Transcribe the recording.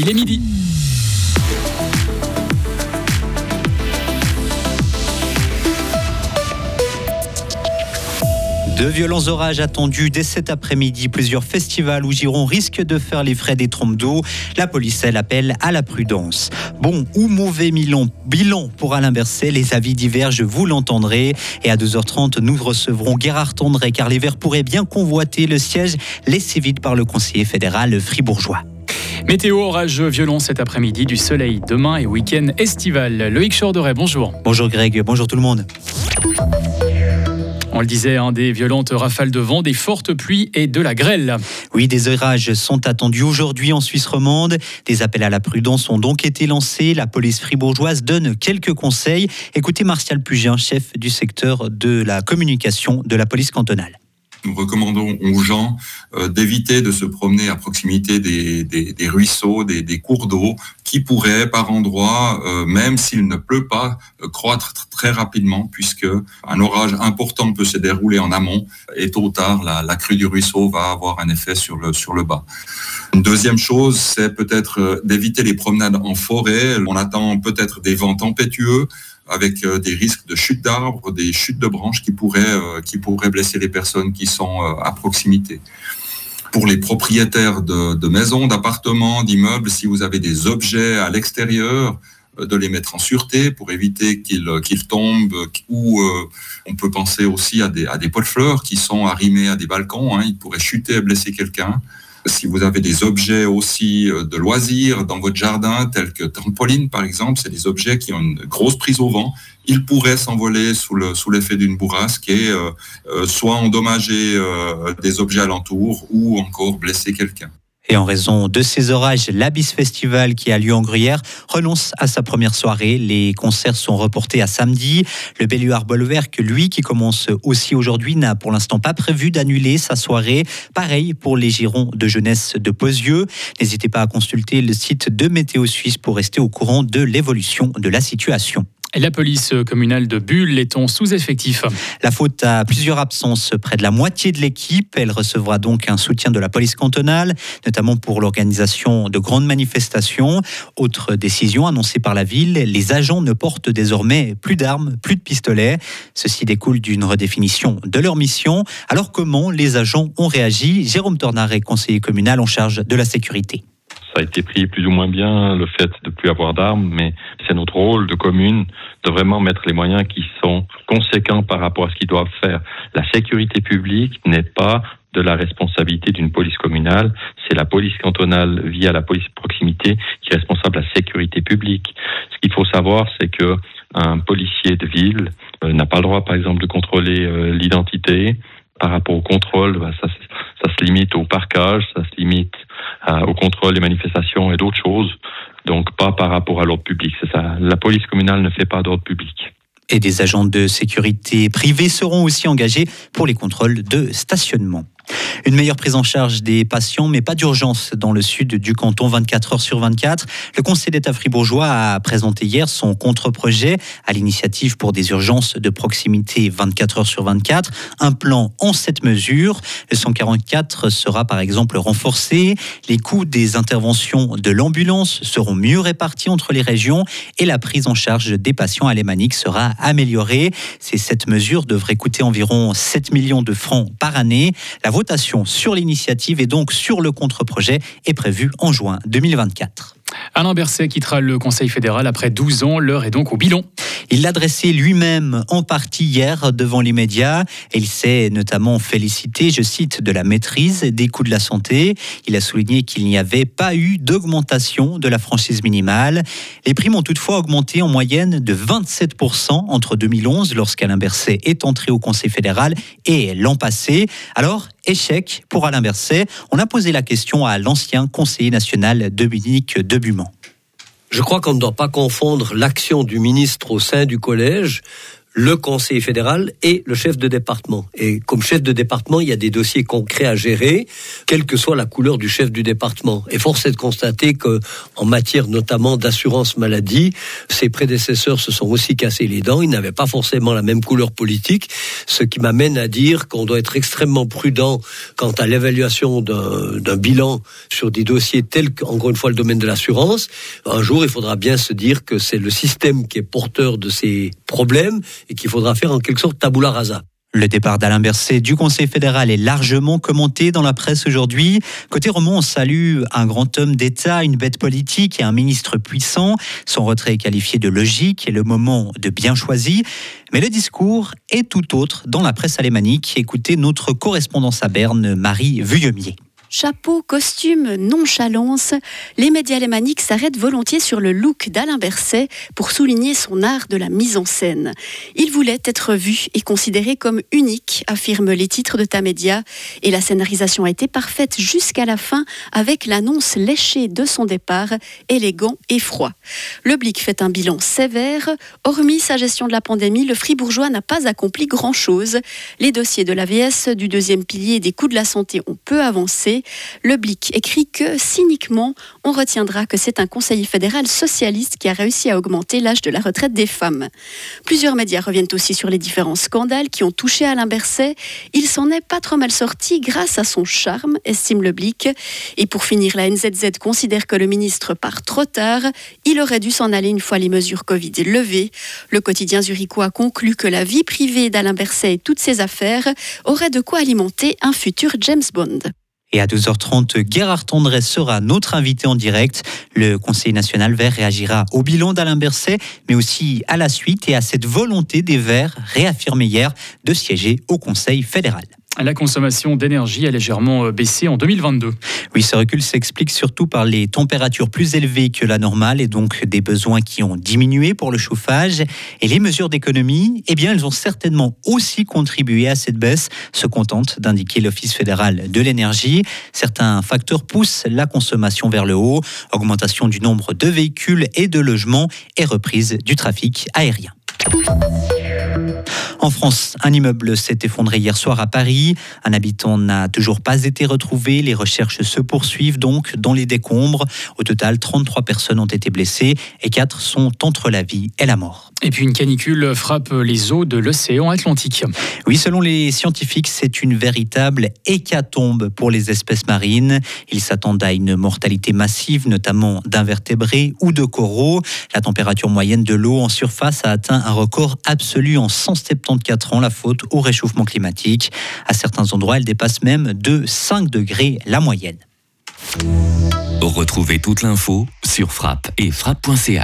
Il est midi. De violents orages attendus dès cet après-midi. Plusieurs festivals où Giron risque de faire les frais des trompes d'eau. La police, elle appelle à la prudence. Bon ou mauvais bilan, bilan pour Alain Berset. Les avis divergent, vous l'entendrez. Et à 2h30, nous recevrons Gérard Tondré car les Verts pourraient bien convoiter le siège laissé vide par le conseiller fédéral fribourgeois. Météo, orage violent cet après-midi, du soleil demain et week-end estival. Loïc Chorderet, bonjour. Bonjour Greg, bonjour tout le monde. On le disait, hein, des violentes rafales de vent, des fortes pluies et de la grêle. Oui, des orages sont attendus aujourd'hui en Suisse romande. Des appels à la prudence ont donc été lancés. La police fribourgeoise donne quelques conseils. Écoutez Martial Pugin, chef du secteur de la communication de la police cantonale nous recommandons aux gens euh, d'éviter de se promener à proximité des, ruisseaux, des, cours d'eau, qui pourraient par endroits, euh, même s'il ne pleut pas, euh, croître très rapidement, puisque un orage important peut se dérouler en amont, et tôt ou tard, la, crue du ruisseau va avoir un effet sur le bas. Une deuxième chose, c'est peut-être d'éviter les promenades en forêt. On attend peut-être des vents tempétueux, avec euh, des risques de chute d'arbres, des chutes de branches qui pourraient, euh, qui pourraient blesser les personnes qui sont euh, à proximité. Pour les propriétaires de, maisons, d'appartements, d'immeubles, si vous avez des objets à l'extérieur, de les mettre en sûreté pour éviter qu'ils qu'ils tombent ou on peut penser aussi à des, à des pots de fleurs qui sont arrimés à des balcons, hein, ils pourraient chuter et blesser quelqu'un. Si vous avez des objets aussi euh, de loisirs dans votre jardin, tels que trampoline par exemple, c'est des objets qui ont une grosse prise au vent. Ils pourraient s'envoler sous le sous l'effet d'une bourrasque et euh, euh, soit endommager des objets alentours ou encore blesser quelqu'un. Et en raison de ces orages, l'Abyss Festival qui a lieu en Gruyère renonce à sa première soirée. Les concerts sont reportés à samedi. Le Belluard Bolwerk, lui, qui commence aussi aujourd'hui, n'a pour l'instant pas prévu d'annuler sa soirée. Pareil pour les Girons de jeunesse de Posieux. N'hésitez pas à consulter le site de Météo Suisse pour rester au courant de l'évolution de la situation. La police communale de Bulle est en sous-effectif. La faute à plusieurs absences près de la moitié de l'équipe. Elle recevra donc un soutien de la police cantonale, notamment pour l'organisation de grandes manifestations. Autre décision annoncée par la ville, les agents ne portent désormais plus d'armes, plus de pistolets. Ceci découle d'une redéfinition de leur mission. Alors comment les agents ont réagi? Jérôme Tornaret, conseiller communal en charge de la sécurité ça a été pris plus ou moins bien, le fait de plus avoir d'armes, mais c'est notre rôle de commune de vraiment mettre les moyens qui sont conséquents par rapport à ce qu'ils doivent faire. La sécurité publique n'est pas de la responsabilité d'une police communale, c'est la police cantonale via la police proximité qui est responsable de la sécurité publique. Ce qu'il faut savoir, c'est que un policier de ville euh, n'a pas le droit, par exemple, de contrôler euh, l'identité. Par rapport au contrôle, bah, ça, ça se limite au parquage, ça se limite au contrôle des manifestations et d'autres choses. Donc pas par rapport à l'ordre public. C'est ça. La police communale ne fait pas d'ordre public. Et des agents de sécurité privés seront aussi engagés pour les contrôles de stationnement. Une meilleure prise en charge des patients, mais pas d'urgence dans le sud du canton 24 heures sur 24. Le Conseil d'État fribourgeois a présenté hier son contre-projet à l'initiative pour des urgences de proximité 24 heures sur 24. Un plan en sept mesures. Le 144 sera par exemple renforcé. Les coûts des interventions de l'ambulance seront mieux répartis entre les régions et la prise en charge des patients alémaniques sera améliorée. Ces sept mesures devraient coûter environ 7 millions de francs par année. La votation sur l'initiative et donc sur le contre-projet est prévue en juin 2024. Alain Berset quittera le Conseil fédéral après 12 ans. L'heure est donc au bilan. Il l'a dressé lui-même en partie hier devant les médias. il s'est notamment félicité, je cite, de la maîtrise des coûts de la santé. Il a souligné qu'il n'y avait pas eu d'augmentation de la franchise minimale. Les primes ont toutefois augmenté en moyenne de 27% entre 2011, lorsqu'Alain Berset est entré au Conseil fédéral, et l'an passé. Alors, échec pour Alain Berset. On a posé la question à l'ancien conseiller national Dominique Debuman. Je crois qu'on ne doit pas confondre l'action du ministre au sein du collège, le conseil fédéral et le chef de département. Et comme chef de département, il y a des dossiers concrets à gérer, quelle que soit la couleur du chef du département. Et force est de constater que, en matière notamment d'assurance maladie, ses prédécesseurs se sont aussi cassés les dents. Ils n'avaient pas forcément la même couleur politique, ce qui m'amène à dire qu'on doit être extrêmement prudent quant à l'évaluation d'un bilan sur des dossiers tels qu'encore une fois le domaine de l'assurance. Un jour, il faudra bien se dire que c'est le système qui est porteur de ces problèmes et qu'il faudra faire en quelque sorte tabula rasa. Le départ d'Alain Berset du Conseil fédéral est largement commenté dans la presse aujourd'hui. Côté roman, on salue un grand homme d'État, une bête politique et un ministre puissant. Son retrait est qualifié de logique et le moment de bien choisi. Mais le discours est tout autre dans la presse alémanique. Écoutez notre correspondance à Berne, Marie Vuillemier. Chapeau, costume, nonchalance, les médias alémaniques s'arrêtent volontiers sur le look d'Alain Berset pour souligner son art de la mise en scène. Il voulait être vu et considéré comme unique, affirment les titres de ta média, et la scénarisation a été parfaite jusqu'à la fin avec l'annonce léchée de son départ, élégant et froid. Le Blic fait un bilan sévère. Hormis sa gestion de la pandémie, le Fribourgeois n'a pas accompli grand-chose. Les dossiers de l'AVS, du deuxième pilier et des coûts de la santé ont peu avancé. Le Blic écrit que, cyniquement, on retiendra que c'est un conseiller fédéral socialiste qui a réussi à augmenter l'âge de la retraite des femmes. Plusieurs médias reviennent aussi sur les différents scandales qui ont touché Alain Berset. Il s'en est pas trop mal sorti grâce à son charme, estime le Blic. Et pour finir, la NZZ considère que le ministre part trop tard. Il aurait dû s'en aller une fois les mesures Covid levées. Le quotidien zurichois conclut que la vie privée d'Alain Berset et toutes ses affaires auraient de quoi alimenter un futur James Bond. Et à 12h30, Gérard Tendresse sera notre invité en direct. Le Conseil national vert réagira au bilan d'Alain Berset, mais aussi à la suite et à cette volonté des Verts réaffirmée hier de siéger au Conseil fédéral. La consommation d'énergie a légèrement euh, baissé en 2022. Oui, ce recul s'explique surtout par les températures plus élevées que la normale et donc des besoins qui ont diminué pour le chauffage. Et les mesures d'économie, eh bien, elles ont certainement aussi contribué à cette baisse, se contente d'indiquer l'Office fédéral de l'énergie. Certains facteurs poussent la consommation vers le haut, augmentation du nombre de véhicules et de logements et reprise du trafic aérien. En France, un immeuble s'est effondré hier soir à Paris. Un habitant n'a toujours pas été retrouvé. Les recherches se poursuivent donc dans les décombres. Au total, 33 personnes ont été blessées et 4 sont entre la vie et la mort. Et puis une canicule frappe les eaux de l'océan Atlantique. Oui, selon les scientifiques, c'est une véritable hécatombe pour les espèces marines. Ils s'attendent à une mortalité massive, notamment d'invertébrés ou de coraux. La température moyenne de l'eau en surface a atteint un record absolu en 174 ans, la faute au réchauffement climatique. À certains endroits, elle dépasse même de 5 degrés la moyenne. Retrouvez toute l'info sur frappe et frappe.ch.